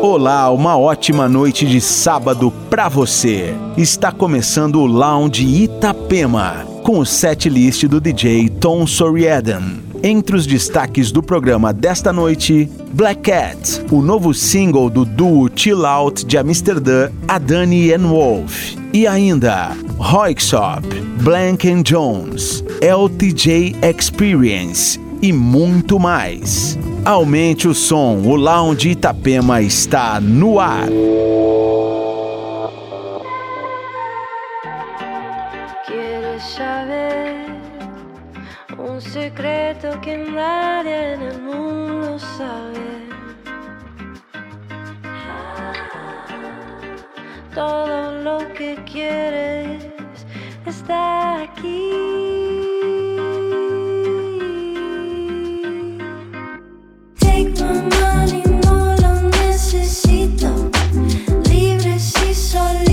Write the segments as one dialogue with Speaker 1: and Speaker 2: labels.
Speaker 1: Olá, uma ótima noite de sábado pra você. Está começando o Lounge Itapema, com o set list do DJ Tom Soriaden. Entre os destaques do programa desta noite, Black Cat, o novo single do duo Chill Out de Amsterdã, Adani and Wolf. E ainda, Roixop, Blank and Jones, LTJ Experience e muito mais. Aumente o som, o Lounge Itapema está no ar.
Speaker 2: Quieres saber un secreto que nadie el mundo sabe. Todo lo que quieres está aquí.
Speaker 3: Mamá, no
Speaker 4: lo necesito.
Speaker 3: Libres y solos.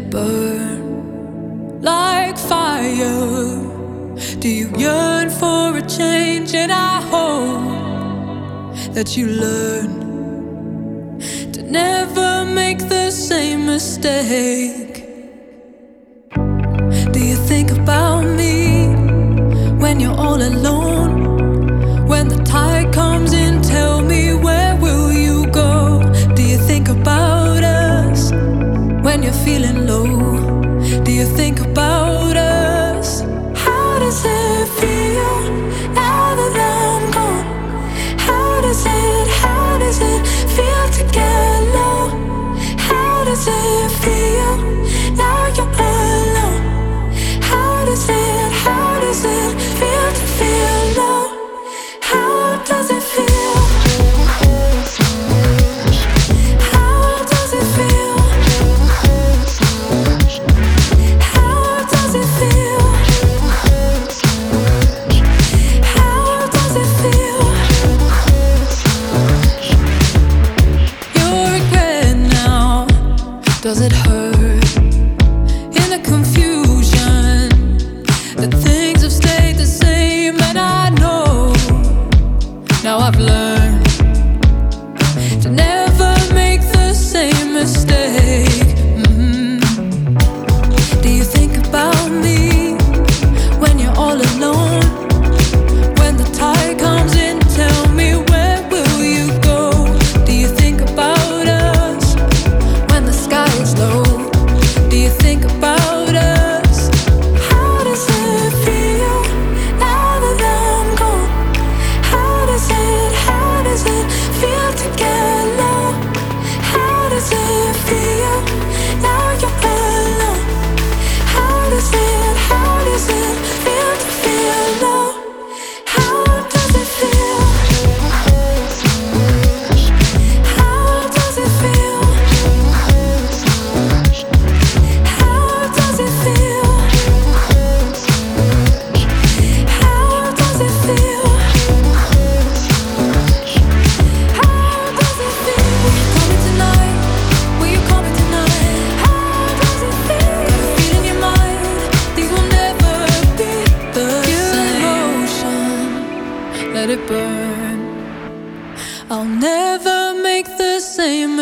Speaker 3: it burn like fire? Do you yearn for a change? And I hope that you learn to never make the same mistake. does it feel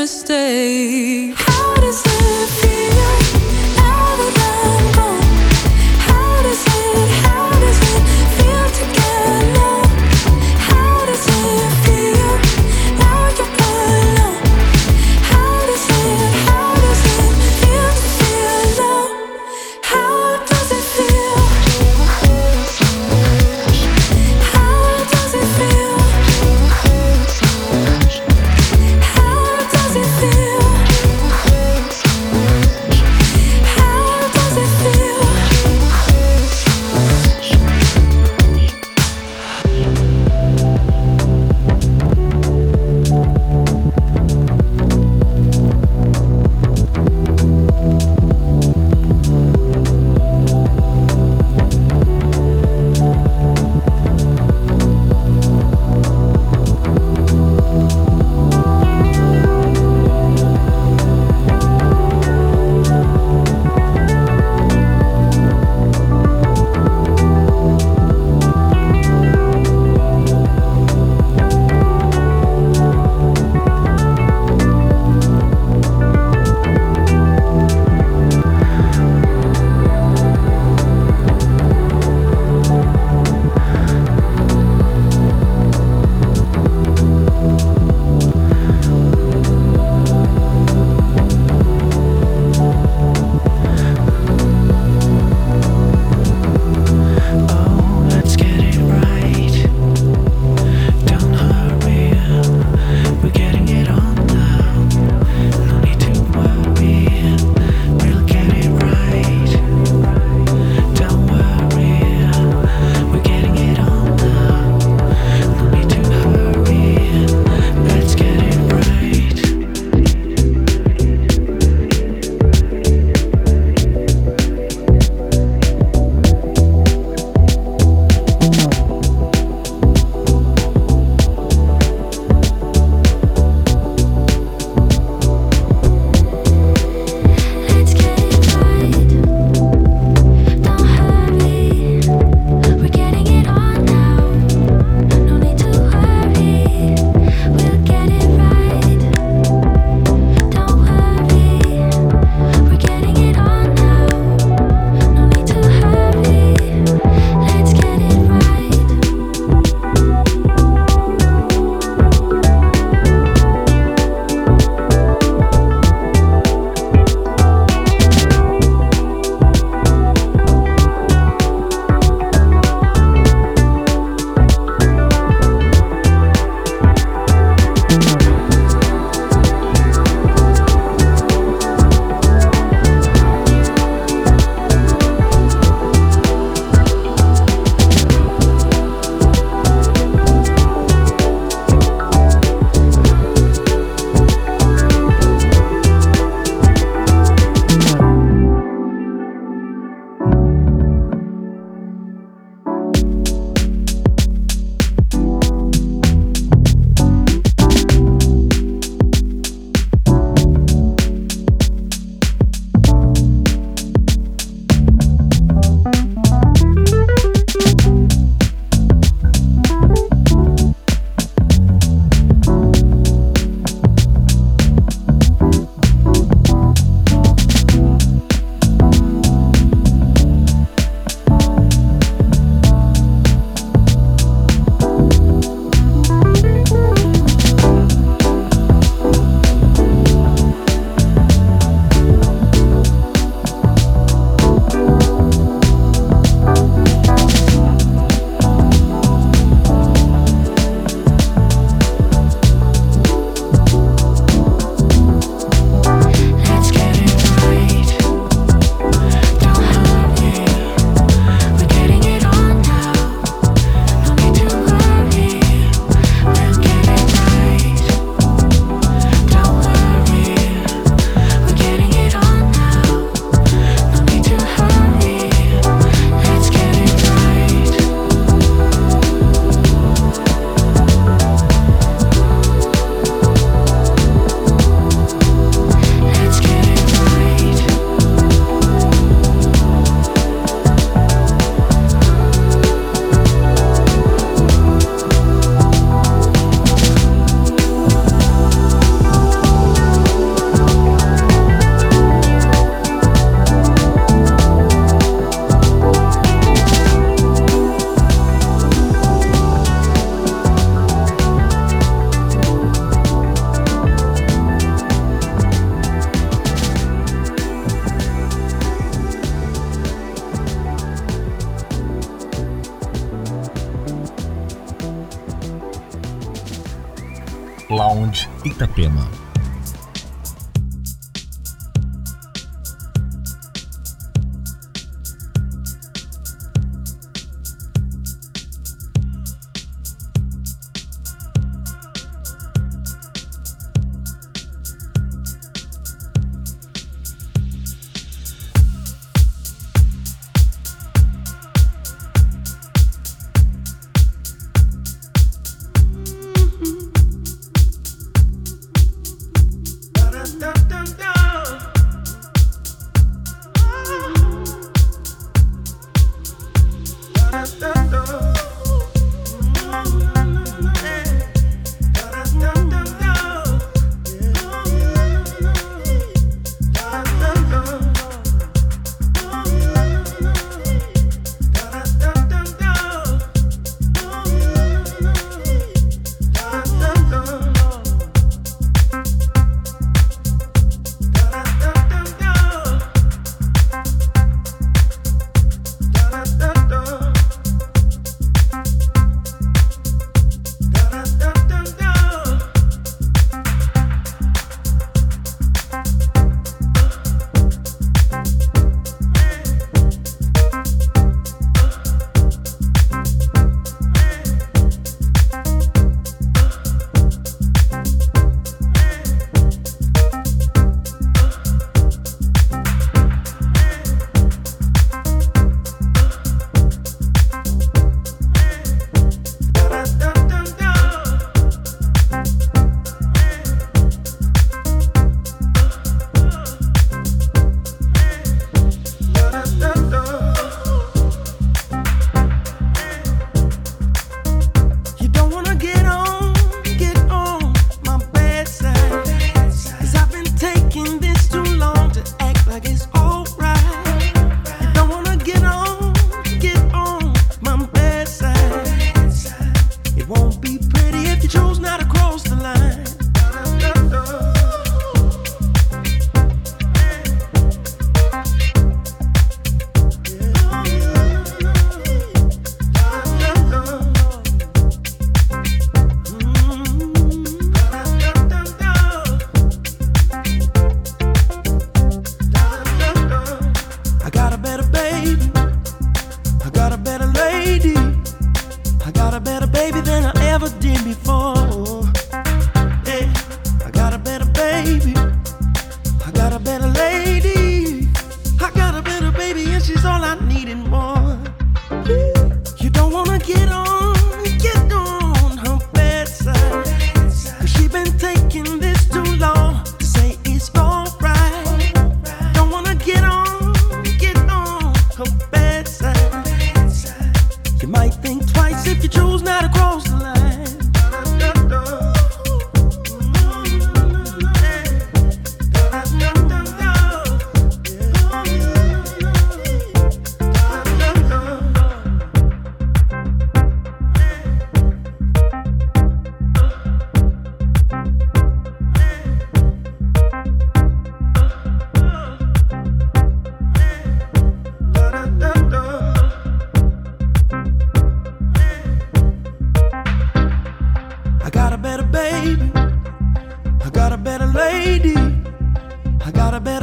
Speaker 5: stay.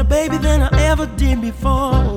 Speaker 5: baby than I ever did
Speaker 6: before.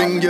Speaker 6: sing you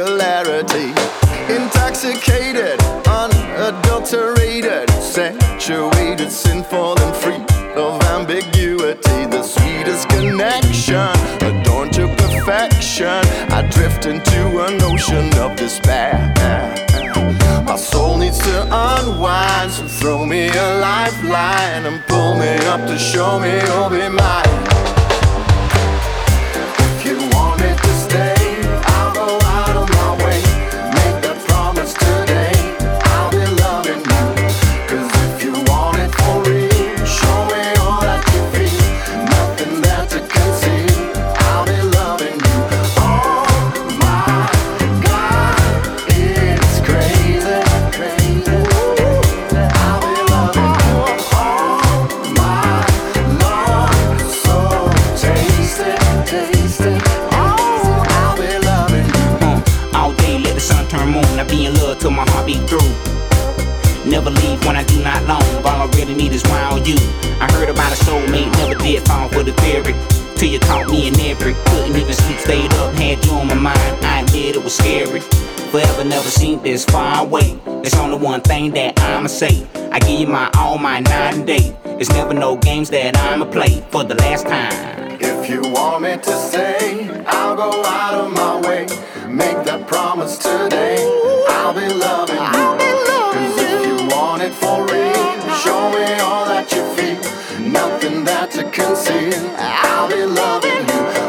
Speaker 7: Till you caught me in every good
Speaker 8: nigga sleep stayed up, had you on my mind. I did, it was scary. Forever never seen this far away. There's only one thing that I'ma say. I give you my all, my night and day. It's never no games that I'ma play for the last time. If you want me to say, I'll go out of my way. Make that promise today. I'll be loving you. Cause if you want it for real away all that you feel, nothing that to conceal. I'll be loving you.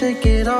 Speaker 8: Shake it off,